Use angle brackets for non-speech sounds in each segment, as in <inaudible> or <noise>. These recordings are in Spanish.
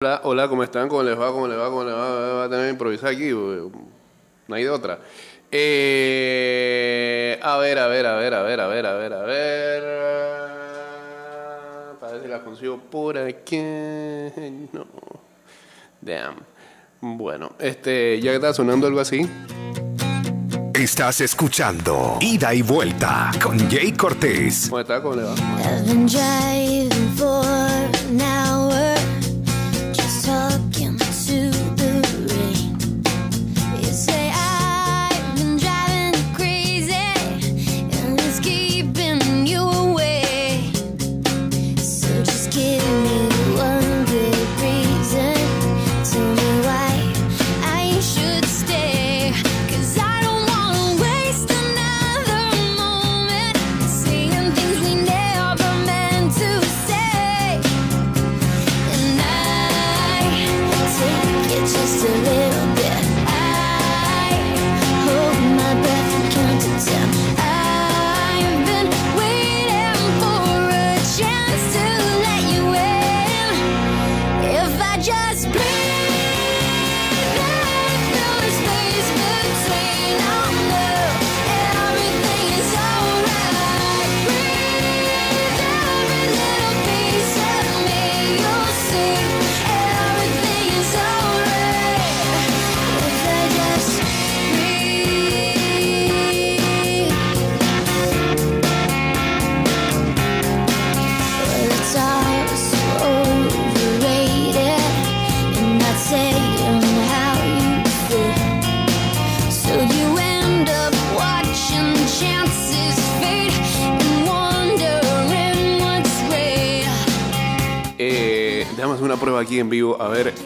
Hola, hola, ¿cómo están? ¿Cómo les va? ¿Cómo les va? ¿Cómo les va? Va a tener que improvisar aquí. No hay de otra. Eh, a ver, a ver, a ver, a ver, a ver, a ver, a ver. Para ver si la consigo por aquí. No. Damn. Bueno, este, ya que está sonando algo así. Estás escuchando Ida y Vuelta con Jay Cortés. ¿Cómo está? ¿Cómo le va?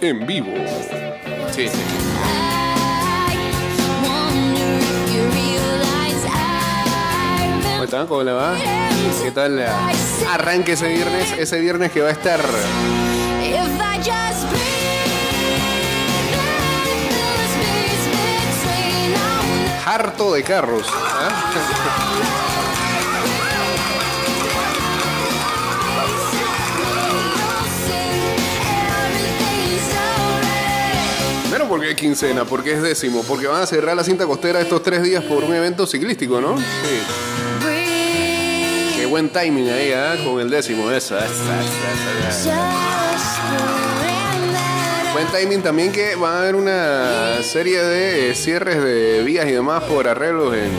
En vivo. Sí, sí. ¿Cómo están? ¿Cómo le va? ¿Qué tal? eh, Arranque ese viernes, ese viernes que va a estar If I just breathe porque es quincena, porque es décimo, porque van a cerrar la cinta costera estos tres días por un evento ciclístico, ¿no? Sí. Qué buen timing ahí, ¿ah? Con el décimo, esa. Buen timing también que va a haber una serie de eh, cierres de vías y demás por arreglos en,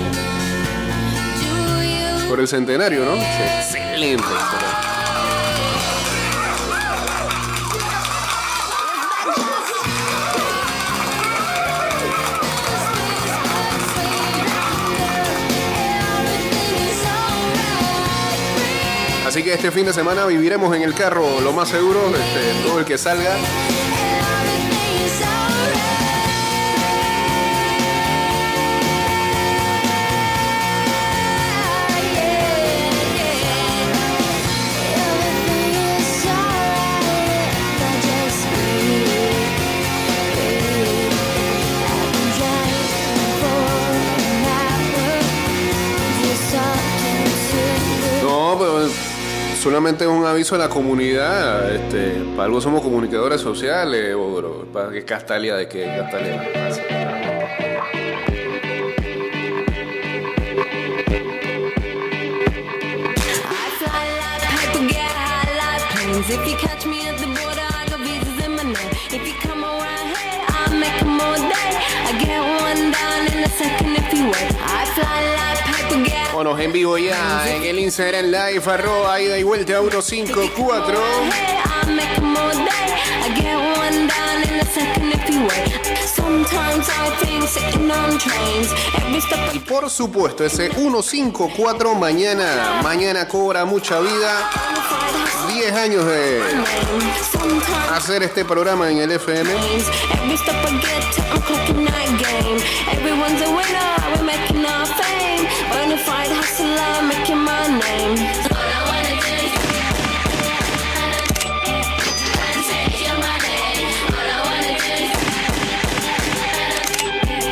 por el centenario, ¿no? Sí, Excelente. Así que este fin de semana viviremos en el carro, lo más seguro, este, todo el que salga. Solamente es un aviso a la comunidad. Este, para algo somos comunicadores sociales, o, bro, para que Castalia de qué Castalia. I fly like Bueno, en vivo ya en el Instagram Live, arroba ida y vuelta 154. A second if you wait. Sometimes I think sitting on trains. Every stop Y por supuesto, ese 154 mañana. Mañana cobra mucha vida. 10 años de hacer este programa en el FM. Every step I get to, I'm clocking that game. Everyone's a winner, we're making our fame.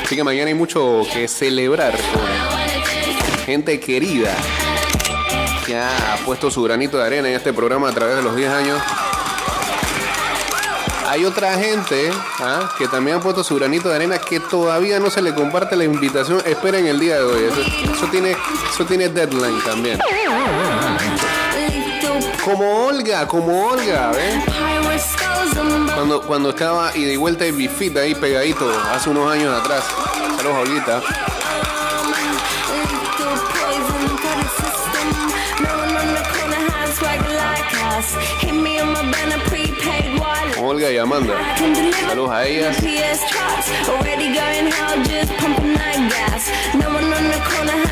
Así que mañana hay mucho que celebrar con gente querida que ha puesto su granito de arena en este programa a través de los 10 años. Hay otra gente ¿ah? que también ha puesto su granito de arena que todavía no se le comparte la invitación. Esperen el día de hoy. Eso, tiene, eso tiene deadline también. Como Olga, como Olga, ¿ves? Cuando, cuando estaba y vuelta y bifit ahí pegadito hace unos años atrás. Saludos, Olguita. Olga y Amanda. Saludos a ellas. Already going hell, just pumping that gas. No one on the corner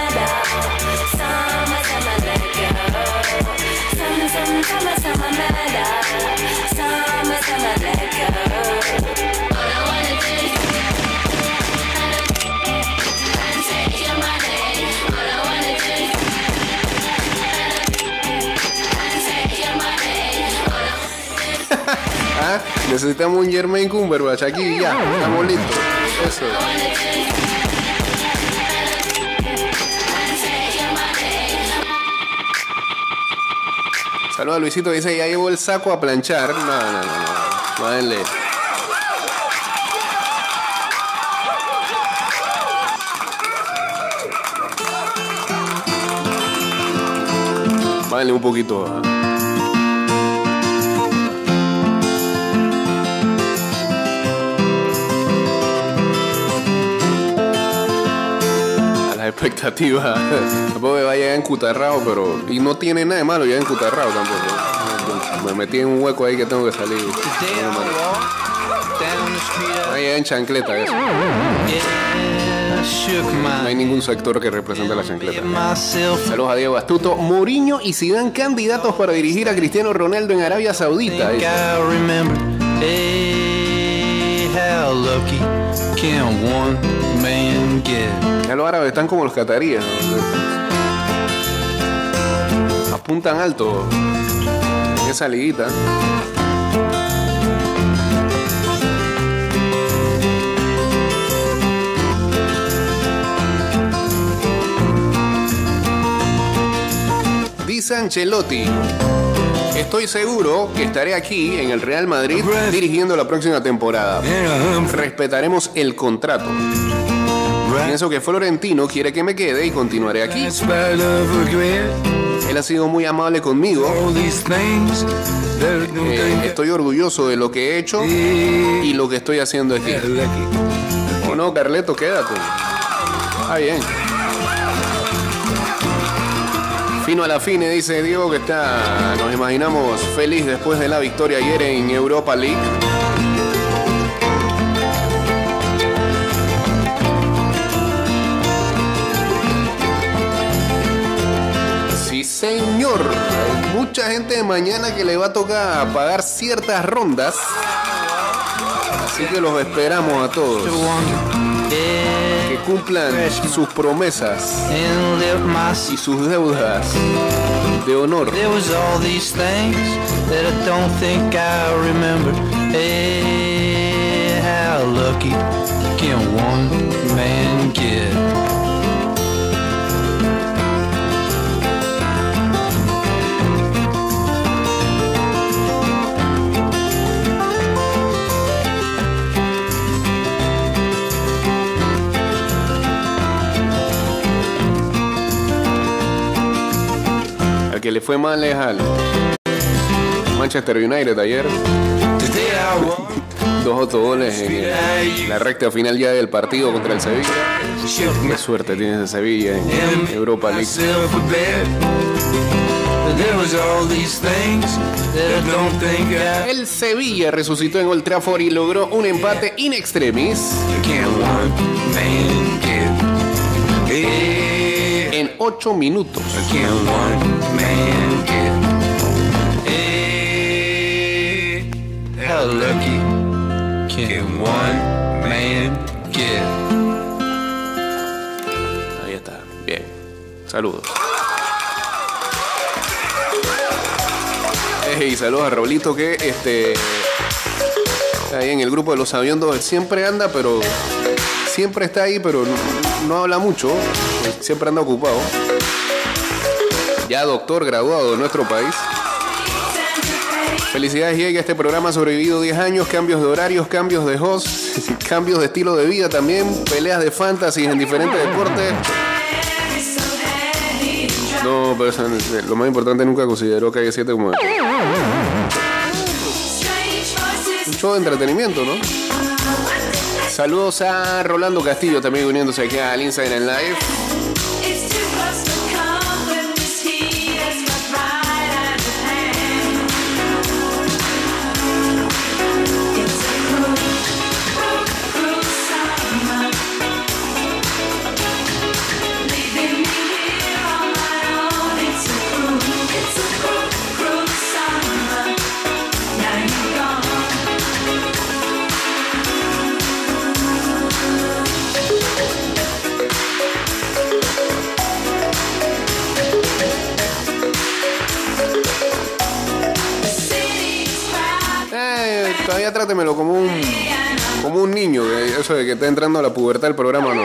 Necesitamos un Jermaine Cumberbatch aquí ya. Estamos listos. Eso. Saludos Luisito, dice, ya llevó el saco a planchar. No, no, no, no. Mádenle un poquito. ah. Expectativas. Tampoco me va a llegar encutarrado, pero. Y no tiene nada de malo llegar encutarrado tampoco. Me metí en un hueco ahí que tengo que salir. No en chancleta eso. No hay ningún sector que represente la chancleta. Saludos a Diego Astuto. Mourinho y Zidane candidatos para dirigir a Cristiano Ronaldo en Arabia Saudita. Lucky can one man get? Los árabes están como los cataríes. Apuntan alto en esa liguita. Dice Ancelotti. Estoy seguro que estaré aquí en el Real Madrid dirigiendo la próxima temporada. Respetaremos el contrato. Pienso que Florentino quiere que me quede y continuaré aquí. Él ha sido muy amable conmigo. Eh, estoy orgulloso de lo que he hecho y lo que estoy haciendo aquí. ¿O no, Carleto? Quédate. Ah, bien. Fino a la fine, dice Diego, que está, nos imaginamos, feliz después de la victoria ayer en Europa League. Sí, señor. Mucha gente de mañana que le va a tocar pagar ciertas rondas. Así que los esperamos a todos. Que cumplan sus promesas y sus deudas de honor. There was all these things that I don't think I remember. Que le fue mal es al Manchester United ayer. Dos autogoles en la recta final ya del partido contra el Sevilla. Qué suerte tiene ese Sevilla en Europa League. El Sevilla resucitó en Old Trafford y logró un empate in extremis 8 minutos. Ahí está. Bien. Saludos. Hey, saludos a Roblito que este ahí en el grupo de los aviondos siempre anda, pero siempre está ahí, pero no, habla mucho. Siempre anda ocupado. Ya doctor graduado de nuestro país. Felicidades, Diego. Este programa ha sobrevivido 10 años, cambios de horarios, cambios de host, <laughs> cambios de estilo de vida también, peleas de fantasy en diferentes deportes. No, pero lo más importante nunca consideró Calle 7 como un show de entretenimiento, ¿no? Saludos a Rolando Castillo también uniéndose aquí al Instagram Live. Todavía trátemelo como un como un niño, eso de que está entrando a la pubertad el programa no.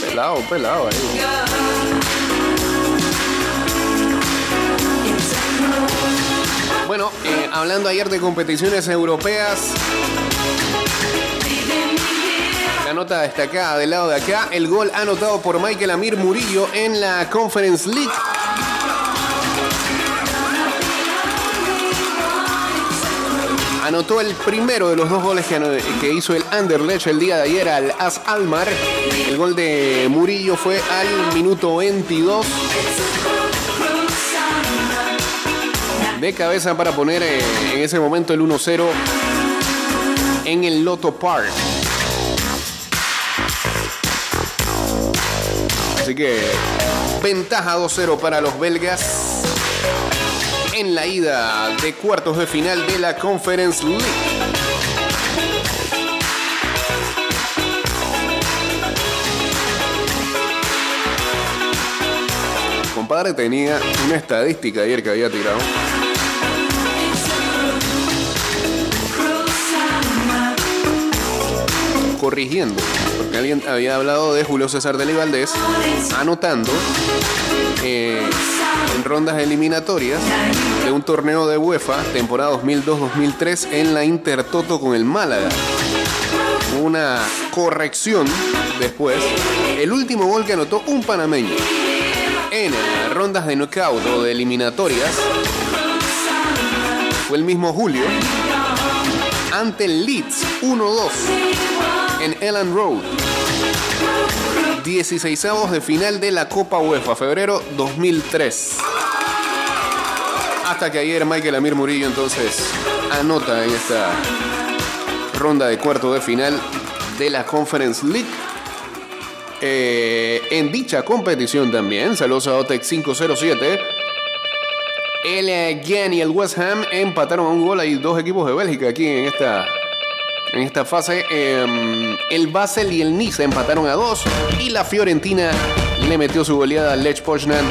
Pelado, pelado ahí. Bueno, eh, hablando ayer de competiciones europeas, la nota destacada del lado de acá, el gol anotado por Michael Amir Murillo en la Conference League. Anotó el primero de los dos goles que, hizo el Anderlecht el día de ayer al As Almar. El gol de Murillo fue al minuto 22 de cabeza para poner eh, en ese momento el 1-0 en el Lotto Park. Así que ventaja 2-0 para los belgas en la ida de cuartos de final de la Conference League. Compadre tenía una estadística ayer que había tirado. Corrigiendo, porque alguien había hablado de Julio César Deli Valdés anotando eh, en rondas eliminatorias de un torneo de UEFA, temporada 2002-2003, en la Intertoto con el Málaga. Una corrección después. El último gol que anotó un panameño en rondas de knockout o de eliminatorias fue el mismo Julio ante el Leeds 1-2 en Ellen Road. 16 de final de la Copa UEFA, febrero 2003. Hasta que ayer Michael Amir Murillo entonces anota en esta ronda de cuarto de final de la Conference League. Eh, en dicha competición también, saludos a Otex 507. El Gen y el West Ham empataron a un gol. Hay dos equipos de Bélgica aquí en esta, en esta fase. Eh, el Basel y el Nice empataron a dos. Y la Fiorentina le metió su goleada al Lech Poznan.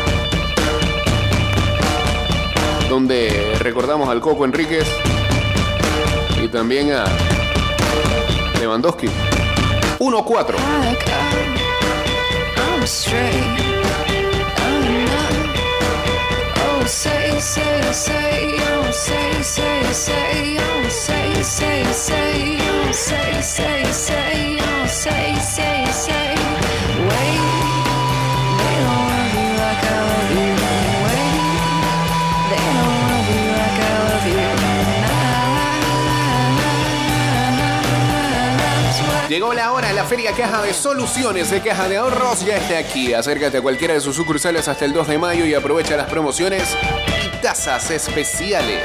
Donde recordamos al Coco Enríquez. Y también a Lewandowski. 1-4. Say, say, say, oh, say, say, say, oh, say, say, say, oh, say, say, say, oh, say, say, say. Wait, they don't love you like I love you. Wait, they don't love you like I love you. Llegó la hora, la feria Caja de Soluciones de Caja de Ahorros ya está aquí. Acércate a cualquiera de sus sucursales hasta el 2 de mayo y aprovecha las promociones y tasas especiales.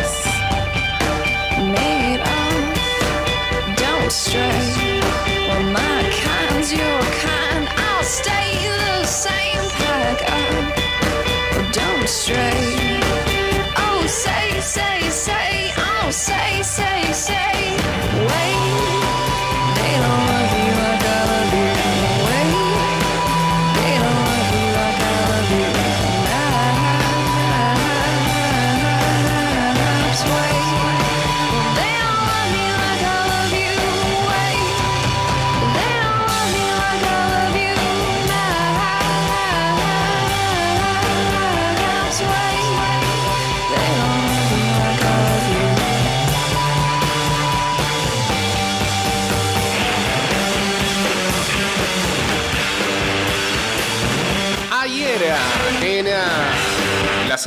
Oh, say, say, say. Oh, say, say, say. They don't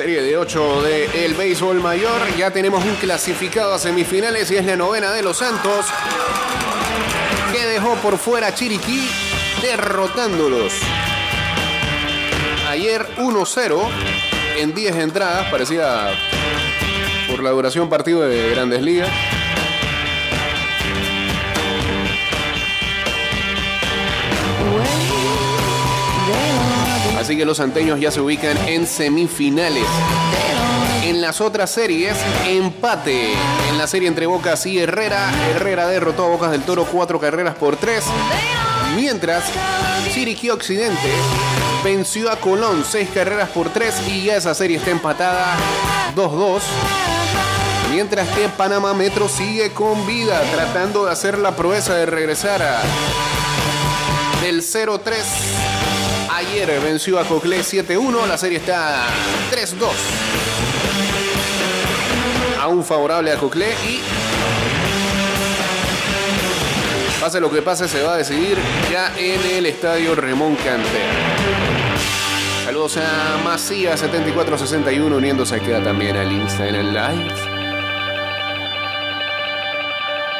serie de 8 de el béisbol mayor ya tenemos un clasificado a semifinales y es la novena de los Santos que dejó por fuera Chiriquí derrotándolos. Ayer 1-0 en 10 entradas, parecía por la duración partido de Grandes Ligas. Así que los santeños ya se ubican en semifinales. En las otras series, empate. En la serie entre Bocas y Herrera, Herrera derrotó a Bocas del Toro cuatro carreras por tres. Mientras, Chiriquí Occidente venció a Colón seis carreras por tres y ya esa serie está empatada 2-2. Mientras que Panamá Metro sigue con vida, tratando de hacer la proeza de regresar a del 0-3. Ayer venció a Coclé 7-1, la serie está 3-2. Aún favorable a Coclé y pase lo que pase se va a decidir ya en el estadio Remón Cantera. Saludos a Macías 7461 uniéndose aquí también al Insta en el live.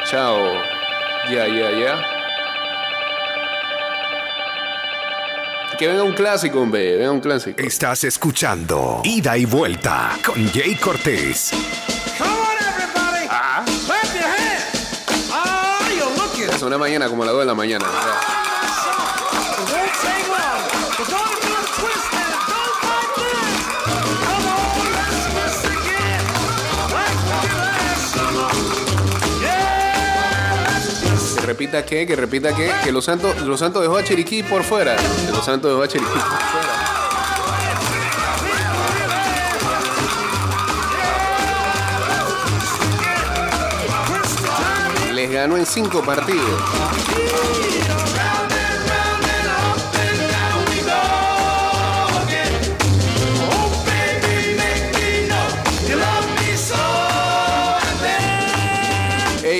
Chao. Ya, ya, ya. Que venga un clásico, hombre. Venga un clásico. Estás escuchando Ida y Vuelta con Jay Cortés. Come on, everybody. Clap your hands. Oh. Es una mañana como a las 2 de la mañana. It repita que, repita que, que los Santos, los Santos dejó a Chiriquí por fuera. Que los Santos dejó a Chiriquí por fuera. Les ganó en cinco partidos.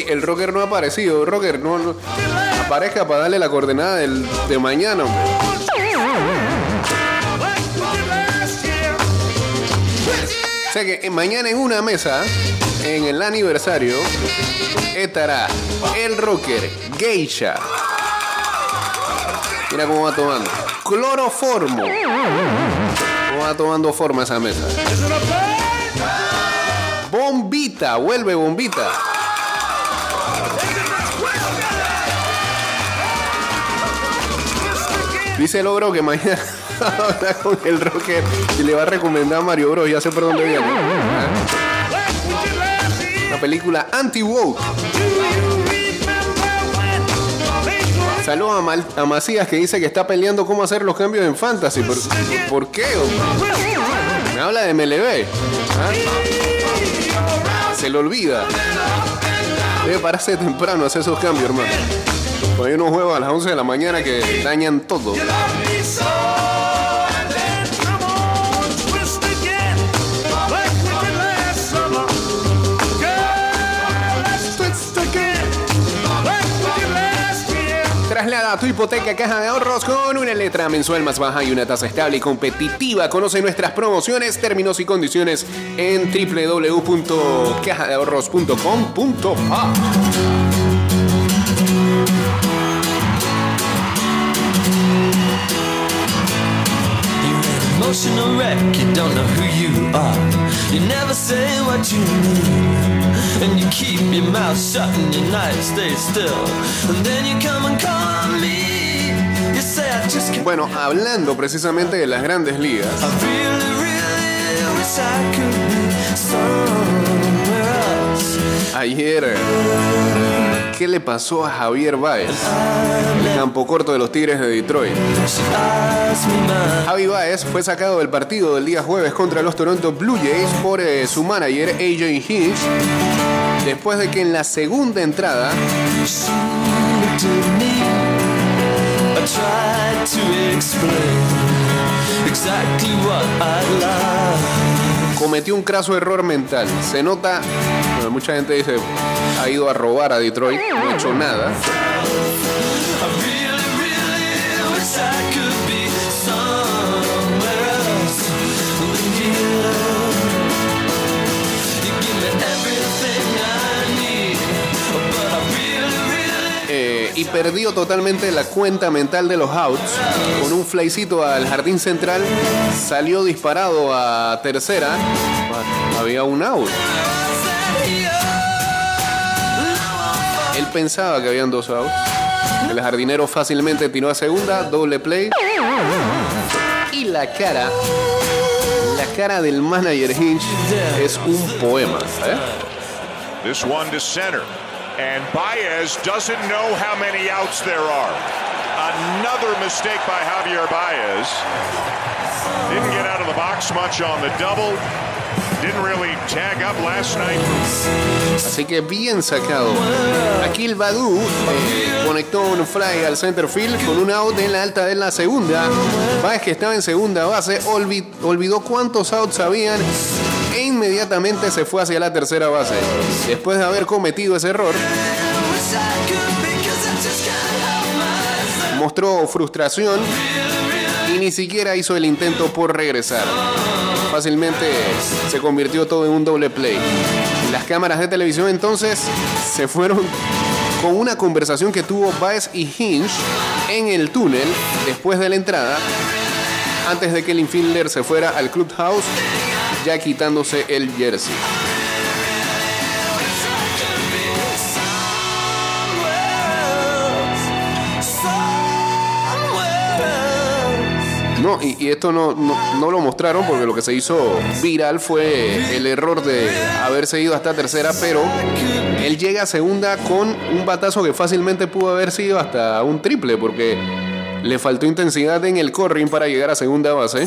El rocker no ha aparecido. Rocker, no, no. Aparezca para darle la coordenada del, de mañana. O sea que eh, mañana en una mesa, en el aniversario, estará el rocker Geisha. Mira cómo va tomando. Cloroformo. Cómo va tomando forma esa mesa. Bombita, vuelve bombita. Dice Logro que mañana <laughs> habla con el rocker y le va a recomendar a Mario Bros. Ya sé por dónde viene. Una película anti-woke. Saludos a, a Macías que dice que está peleando cómo hacer los cambios en Fantasy. ¿Por, qué? Me habla de MLB. ¿ah? Se le olvida. Debe pararse temprano hacer esos cambios, hermano. Porque hay unos juegos a las 11 de la mañana que dañan todo. Traslada tu hipoteca a Caja de Ahorros con una letra mensual más baja y una tasa estable y competitiva. Conoce nuestras promociones, términos y condiciones en www.cajadeahorros.com.pa. emotional wreck, you don't know who you are. You never say what you mean. And you keep your mouth shut and your night stays still. And then you come and call on me. You say, I just can't. Bueno, hablando precisamente de las grandes ligas, I really, really wish I could be somewhere else. ayer, ¿qué le pasó a Javier Baez? El campo corto de los Tigres de Detroit. Javi Baez fue sacado del partido del día jueves contra los Toronto Blue Jays por eh, su manager AJ Hinch después de que en la segunda entrada cometió un craso error mental. Se nota, mucha gente dice, ha ido a robar a Detroit, no ha hecho nada. Eh, y perdió totalmente la cuenta mental de los outs. Con un flycito al jardín central, salió disparado a tercera. Había un out. Pensaba que habían dos outs. El jardinero fácilmente tiró a segunda, doble play. Y la cara, la cara del manager Hinch es un poema. ¿eh? This one to center. And Baez doesn't know how many outs there are. Another mistake by Javier Baez. Didn't get out of the box much on the double. Así que bien sacado. Aquí el Badu eh, conectó un fly al center field con un out en la alta de la segunda. Baez que estaba en segunda base olvi- olvidó cuántos outs habían e inmediatamente se fue hacia la tercera base. Después de haber cometido ese error, mostró frustración y ni siquiera hizo el intento por regresar. Fácilmente se convirtió todo en un doble play. Las cámaras de televisión entonces se fueron con una conversación que tuvo Baez y Hinch en el túnel después de la entrada, antes de que el infielder se fuera al clubhouse, ya quitándose el jersey. No, y, esto no, no, lo mostraron porque lo que se hizo viral fue el error de haberse ido hasta tercera, pero él llega a segunda con un batazo que fácilmente pudo haber sido hasta un triple porque le faltó intensidad en el corring para llegar a segunda base.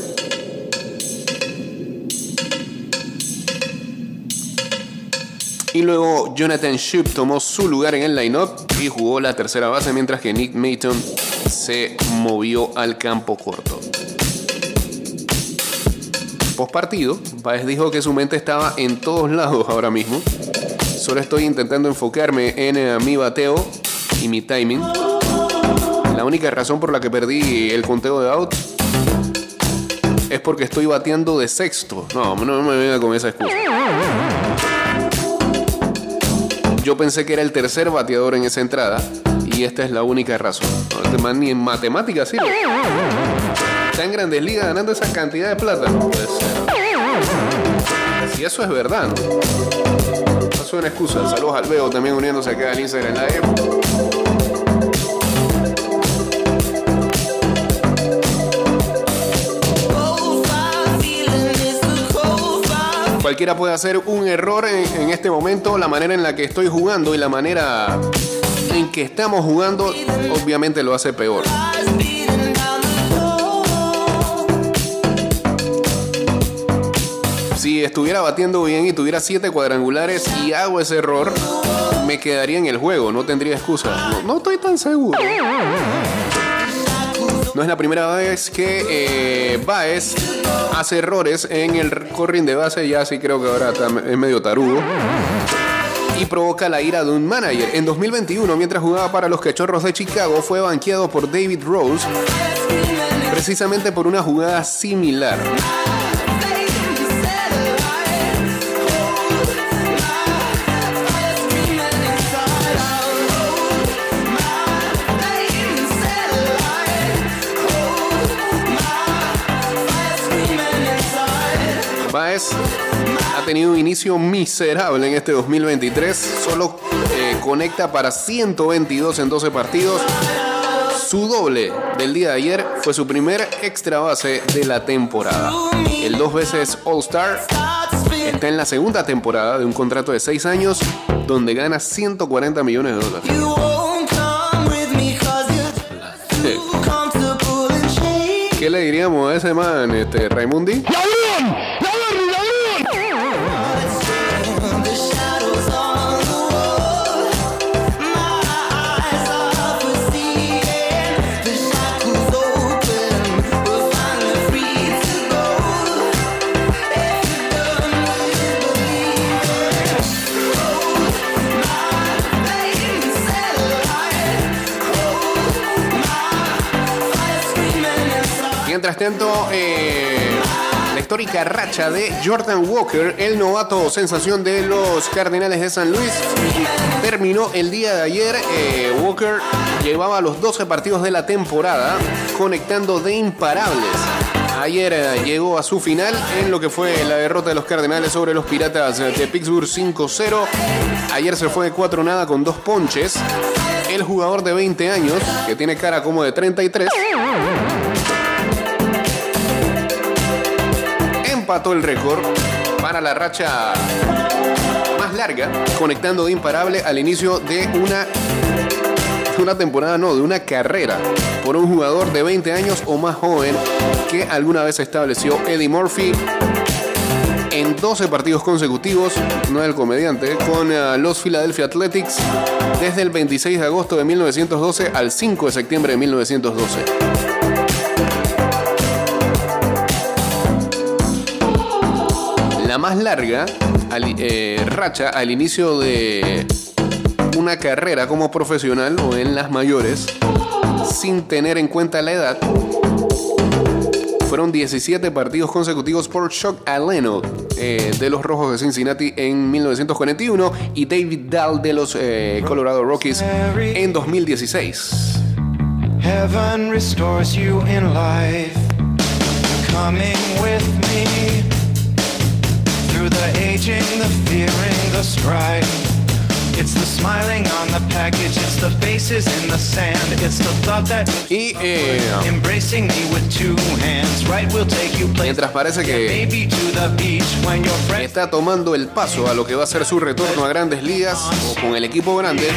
Y luego Jonathan Shoup tomó su lugar en el lineup y jugó la tercera base mientras que Nick Maton se movió al campo corto. Post partido, Baez dijo que su mente estaba en todos lados ahora mismo. Solo estoy intentando enfocarme en eh, mi bateo y mi timing. La única razón por la que perdí el conteo de outs es porque estoy bateando de sexto. No, no me venga con esa excusa. Yo pensé que era el tercer bateador en esa entrada y esta es la única razón. No, este man ni en matemáticas sirve. En grandes ligas ganando esa cantidad de plata. No puede ser. Si eso es verdad, no, suena excusa. Saludos al Veo también uniéndose acá al Instagram Live. Cualquiera puede hacer un error en este momento. La manera en la que estoy jugando y la manera en que estamos jugando, obviamente lo hace peor. Si estuviera batiendo bien y tuviera siete cuadrangulares y hago ese error, me quedaría en el juego, no tendría excusa. No, estoy tan seguro. No es la primera vez que eh, Baez hace errores en el corring de base, ya sí creo que ahora es medio tarugo. Y provoca la ira de un manager. En 2021, mientras jugaba para los Cachorros de Chicago, fue banqueado por David Rose precisamente por una jugada similar. Baez ha tenido un inicio miserable en este 2023. Solo eh, conecta para 122 en 12 partidos. Su doble del día de ayer fue su primer extra base de la temporada. El dos veces All-Star está en la segunda temporada de un contrato de 6 años donde gana 140 millones de dólares. <laughs> ¿Qué le diríamos a ese man, este, Raimundi? Tanto, eh, la histórica racha de Jordan Walker, el novato sensación de los Cardenales de San Luis, terminó el día de ayer. Eh, Walker llevaba los 12 partidos de la temporada, conectando de imparables. Ayer eh, llegó a su final en lo que fue la derrota de los Cardenales sobre los Piratas de Pittsburgh 5-0. Ayer se fue de 4 nada con dos ponches. El jugador de 20 años, que tiene cara como de 33, empató el récord para la racha más larga, conectando de imparable al inicio de una, una temporada, no, de una carrera por un jugador de 20 años o más joven que alguna vez estableció Eddie Murphy en 12 partidos consecutivos, no el comediante, con eh, los Philadelphia Athletics desde el 26 de agosto de 1912 al 5 de septiembre de 1912. Más larga eh, racha al inicio de una carrera como profesional o en las mayores, sin tener en cuenta la edad, fueron 17 partidos consecutivos por Chuck Aleno eh, de los Rojos de Cincinnati en 1941 y David Dahl de los eh, Colorado Rockies en 2016. Heaven restores you in life. Coming with me through the aging, the fearing, the strife. It's the smiling on the package, it's the faces in the sand, it's the thought that Y eh, embracing me with two hands. Right, we'll take you mientras parece que Maybe to the beach when your friends está tomando el paso a lo que va a ser su retorno a grandes ligas o con el equipo grande,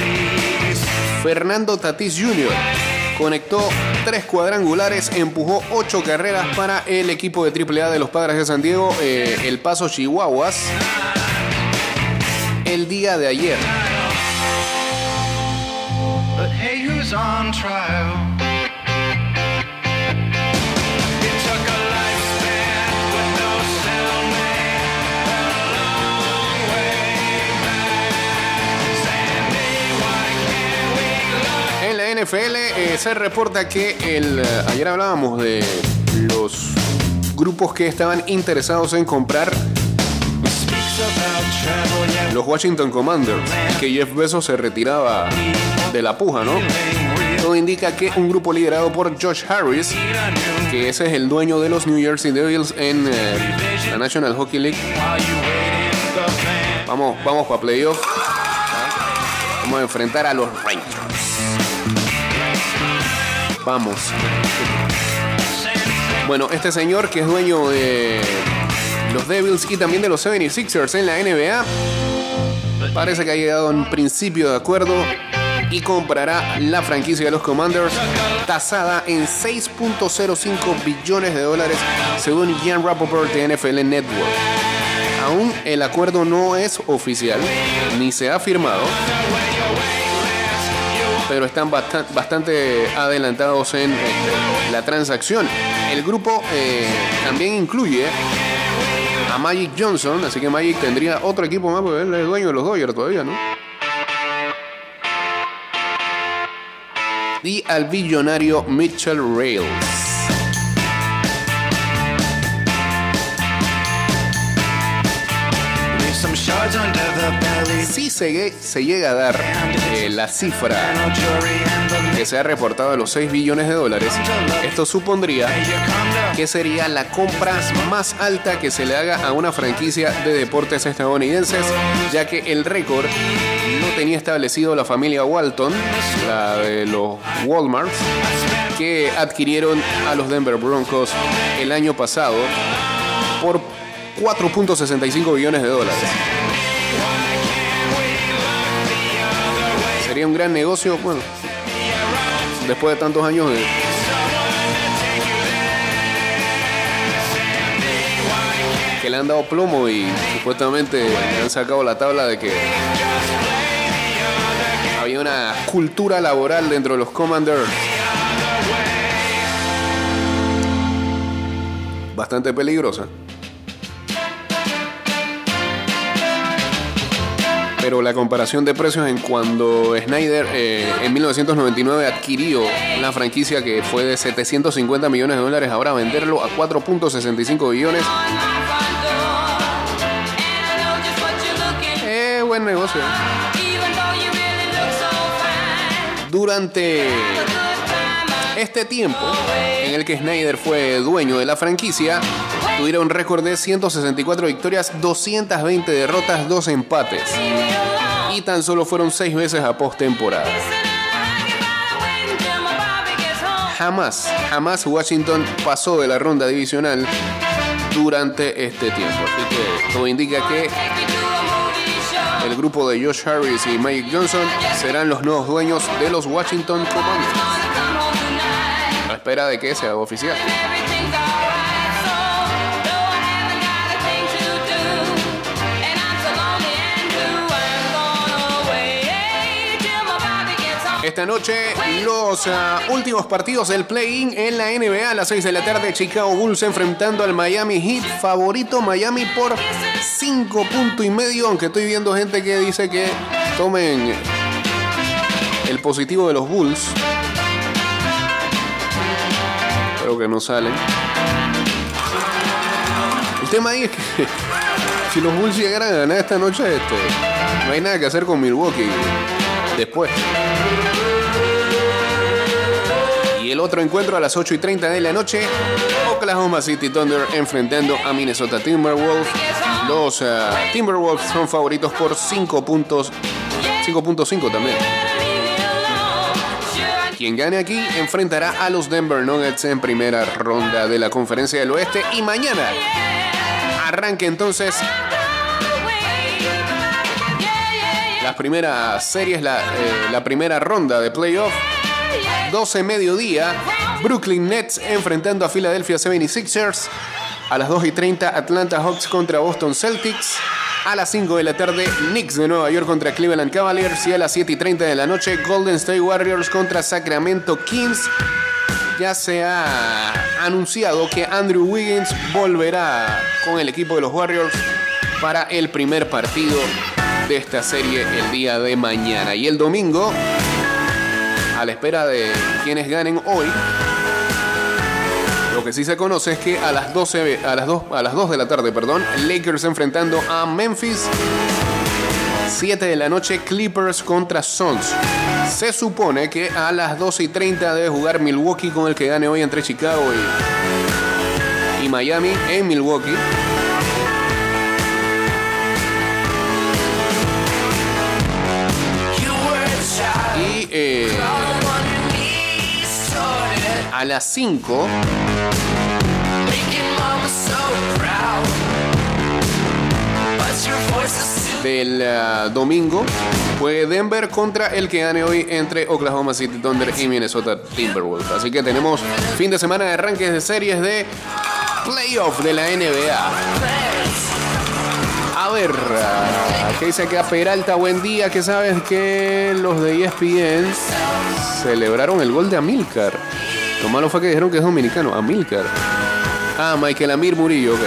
Fernando Tatis Jr. conectó tres cuadrangulares, empujó ocho carreras para el equipo de AAA de los Padres de San Diego, eh, el Paso Chihuahuas, el día de ayer. NFL eh, se reporta que el, eh, ayer hablábamos de los grupos que estaban interesados en comprar los Washington Commanders, que Jeff Bezos se retiraba de la puja, ¿no? Todo indica que un grupo liderado por Josh Harris, que ese es el dueño de los New Jersey Devils en eh, la National Hockey League, vamos, vamos para playoff. Vamos a enfrentar a los Rangers. Vamos. Bueno, este señor que es dueño de los Devils y también de los 76ers en la NBA, parece que ha llegado en principio de acuerdo y comprará la franquicia de los Commanders tasada en 6.05 billones de dólares según Ian Rappaport de NFL Network. Aún el acuerdo no es oficial ni se ha firmado, pero están bastan- bastante adelantados en eh, la transacción. El grupo eh, también incluye a Magic Johnson, así que Magic tendría otro equipo más, porque él es dueño de los Dodgers todavía, ¿no? Y al billonario Mitchell Rails. Si se, llega a dar eh, la cifra que se ha reportado de los 6 billones de dólares, esto supondría que sería la compra más alta que se le haga a una franquicia de deportes estadounidenses, ya que el récord lo tenía establecido la familia Walton, la de los Walmarts, que adquirieron a los Denver Broncos el año pasado por 4.65 billones de dólares. Sería un gran negocio, bueno, después de tantos años que le han dado plomo y supuestamente le han sacado la tabla de que había una cultura laboral dentro de los Commanders bastante peligrosa. Pero la comparación de precios en cuando Snyder eh, en 1999 adquirió la franquicia que fue de 750 millones de dólares, ahora venderlo a 4.65 billones. Eh, buen negocio. Durante este tiempo en el que Snyder fue dueño de la franquicia, tuvieron un récord de 164 victorias, 220 derrotas, 2 empates. Y tan solo fueron 6 veces a postemporada. Jamás, jamás Washington pasó de la ronda divisional durante este tiempo. Así que todo indica que el grupo de Josh Harris y Mike Johnson serán los nuevos dueños de los Washington Commanders. A espera de que sea oficial. Esta noche los ah, últimos partidos del play-in en la NBA a las 6 de la tarde. Chicago Bulls enfrentando al Miami Heat. Favorito Miami por 5 puntos y medio. Aunque estoy viendo gente que dice que tomen el positivo de los Bulls. Creo que no salen. El tema ahí es que <laughs> si los Bulls llegaran a ganar esta noche, este, no hay nada que hacer con Milwaukee después. El otro encuentro a las 8 y 30 de la noche, Oklahoma City Thunder enfrentando a Minnesota Timberwolves. Los uh, Timberwolves son favoritos por 5 puntos, 5.5 también. Quien gane aquí enfrentará a los Denver Nuggets en primera ronda de la Conferencia del Oeste. Y mañana arranque entonces las primeras series, la, eh, la primera ronda de playoff. 12 mediodía, Brooklyn Nets enfrentando a Philadelphia 76ers. A las 2 y 30, Atlanta Hawks contra Boston Celtics. A las 5 de la tarde, Knicks de Nueva York contra Cleveland Cavaliers. Y a las 7 y 30 de la noche, Golden State Warriors contra Sacramento Kings. Ya se ha anunciado que Andrew Wiggins volverá con el equipo de los Warriors para el primer partido de esta serie el día de mañana. Y el domingo, a la espera de quienes ganen hoy, lo que sí se conoce es que a las 12, a las 2, a las 2 de la tarde, perdón, Lakers enfrentando a Memphis. 7 de la noche, Clippers contra Suns. Se supone que a las 12 y 30 debe jugar Milwaukee con el que gane hoy entre Chicago y, y Miami en Milwaukee. A las 5 del eh, domingo fue Denver contra el que gane hoy entre Oklahoma City Thunder y Minnesota Timberwolves. Así que tenemos fin de semana de arranques de series de playoff de la NBA. A ver, ah, ¿qué dice acá Peralta? Buen día, que sabes que los de ESPN celebraron el gol de Amilcar. Lo malo fue que dijeron que es dominicano, Amilcar. Ah, Michael Amir Murillo, ok.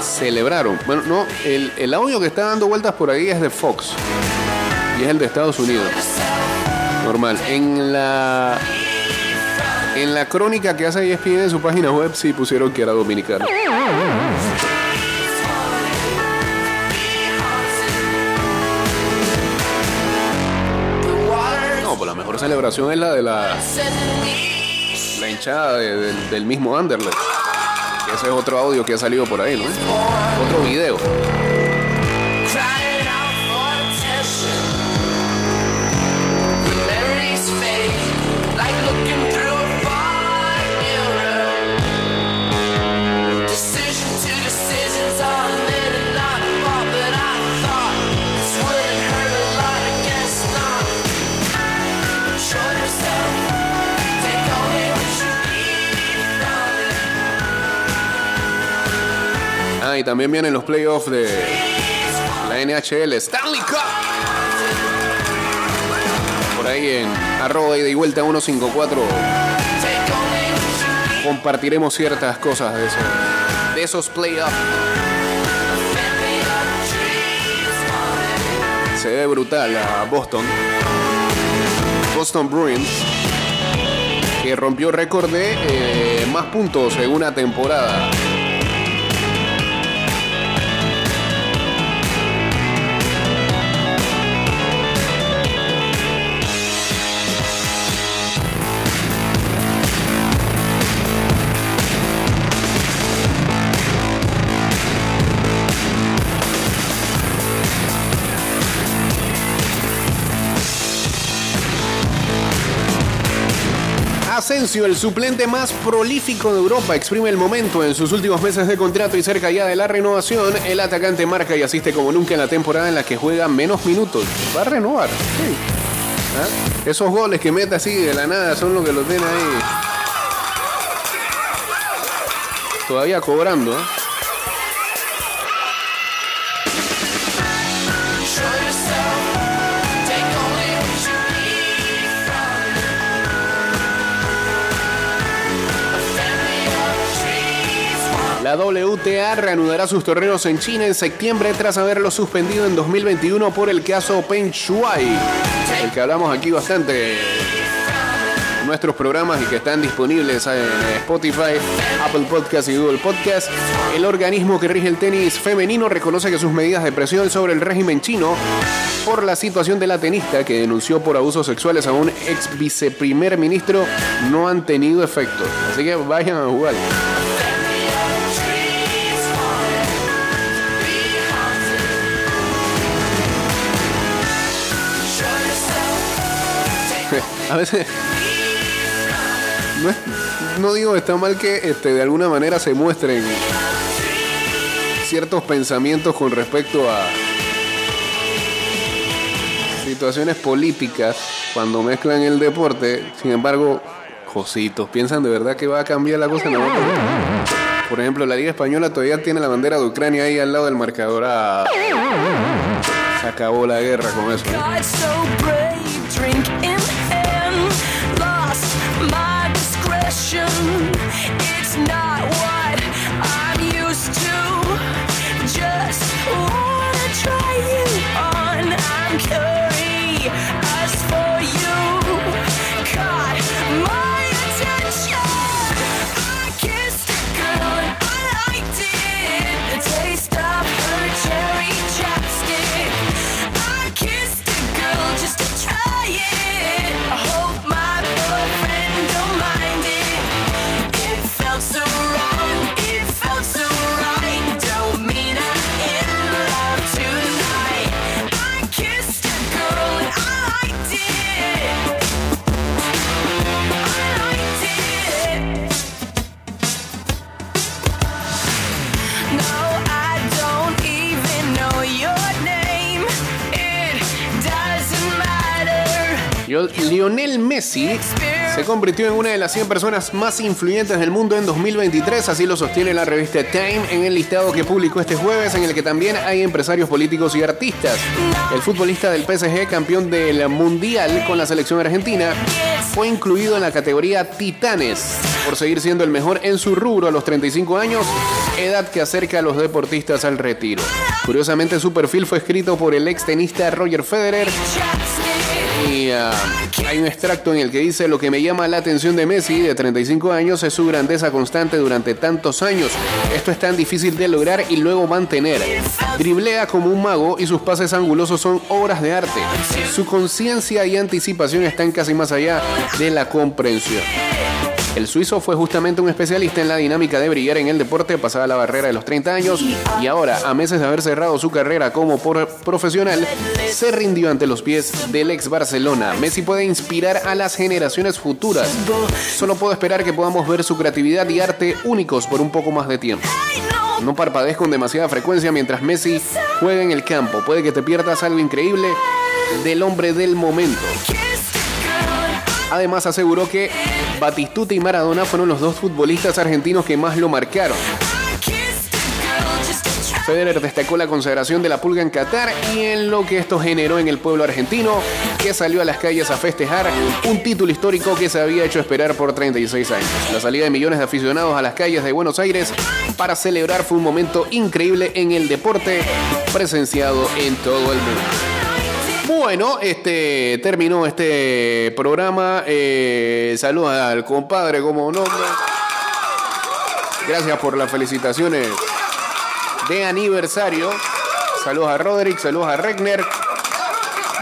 Celebraron. Bueno, no, el, el audio que está dando vueltas por ahí es de Fox. Y es el de Estados Unidos. Normal. En la. En la crónica que hace ESPN en su página web sí pusieron que era dominicano. Celebración es la de la, la hinchada de- del, mismo Anderlecht. Ese es otro audio que ha salido por ahí, ¿no? Otro video. Y también vienen los playoffs de la NHL Stanley Cup. Por ahí en arroba y vuelta 154 Take only what you need. compartiremos ciertas cosas de, eso, de esos playoffs. Se ve brutal a Boston. Boston Bruins. Que rompió récord de eh, más puntos en una temporada. Asensio, el suplente más prolífico de Europa, exprime el momento en sus últimos meses de contrato y cerca ya de la renovación. El atacante marca y asiste como nunca en la temporada en la que juega menos minutos. Va a renovar. ¿Ah? Esos goles que mete así de la nada son los que lo tienen ahí. Todavía cobrando. ¿eh? La WTA reanudará sus torneos en China en septiembre tras haberlo suspendido en 2021 por el caso Peng Shuai, el que hablamos aquí bastante nuestros programas y que están disponibles en Spotify, Apple Podcast y Google Podcast. El organismo que rige el tenis femenino reconoce que sus medidas de presión sobre el régimen chino por la situación de la tenista que denunció por abusos sexuales a un ex viceprimer ministro no han tenido efecto. Así que vayan a jugar. A veces. No, no digo está mal que este, de alguna manera se muestren ciertos pensamientos con respecto a situaciones políticas cuando mezclan el deporte. Sin embargo, Jositos, ¿piensan de verdad que va a cambiar la cosa? No. Por ejemplo, la Liga Española todavía tiene la bandera de Ucrania ahí al lado del marcador. Ah, se acabó la guerra con eso. Lionel Messi se convirtió en una de las 100 personas más influyentes del mundo en 2023, así lo sostiene la revista Time en el listado que publicó este jueves, en el que también hay empresarios políticos y artistas. El futbolista del PSG, campeón del Mundial con la selección argentina, fue incluido en la categoría Titanes por seguir siendo el mejor en su rubro a los 35 años, edad que acerca a los deportistas al retiro. Curiosamente, su perfil fue escrito por el ex tenista Roger Federer. Ah, hay un extracto en el que dice lo que me llama la atención de Messi, de 35 años, es su grandeza constante durante tantos años. Esto es tan difícil de lograr y luego mantener. Driblea como un mago y sus pases angulosos son obras de arte. Su conciencia y anticipación están casi más allá de la comprensión. El suizo fue justamente un especialista en la dinámica de brillar en el deporte pasada la barrera de los 30 años y ahora, a meses de haber cerrado su carrera como profesional, se rindió ante los pies del ex Barcelona. Messi puede inspirar a las generaciones futuras. Solo puedo esperar que podamos ver su creatividad y arte únicos por un poco más de tiempo. No parpadees con demasiada frecuencia mientras Messi juega en el campo. Puede que te pierdas algo increíble del hombre del momento. Además aseguró que Batistuta y Maradona fueron los dos futbolistas argentinos que más lo marcaron. Federer destacó la consagración de la pulga en Qatar y en lo que esto generó en el pueblo argentino, que salió a las calles a festejar un título histórico que se había hecho esperar por 36 años. La salida de millones de aficionados a las calles de Buenos Aires para celebrar fue un momento increíble en el deporte presenciado en todo el mundo. Bueno, este terminó este programa. Eh, saludos al compadre como nombre. Gracias por las felicitaciones de aniversario. Saludos a Roderick, saludos a Regner.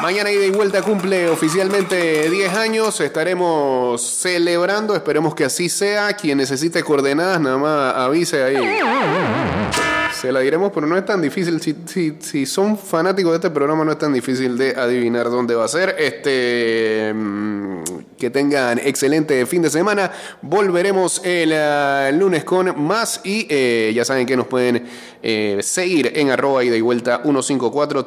Mañana ida y vuelta cumple oficialmente 10 años. Estaremos celebrando. Esperemos que así sea. Quien necesite coordenadas, nada más avise ahí. Se la diremos, pero no es tan difícil. Si, si- si son fanáticos de este programa, no es tan difícil de adivinar dónde va a ser. Este, mm, que tengan excelente fin de semana. Volveremos el ah, lunes con más y eh, ya saben que nos pueden eh, seguir en arroba y vuelta 154.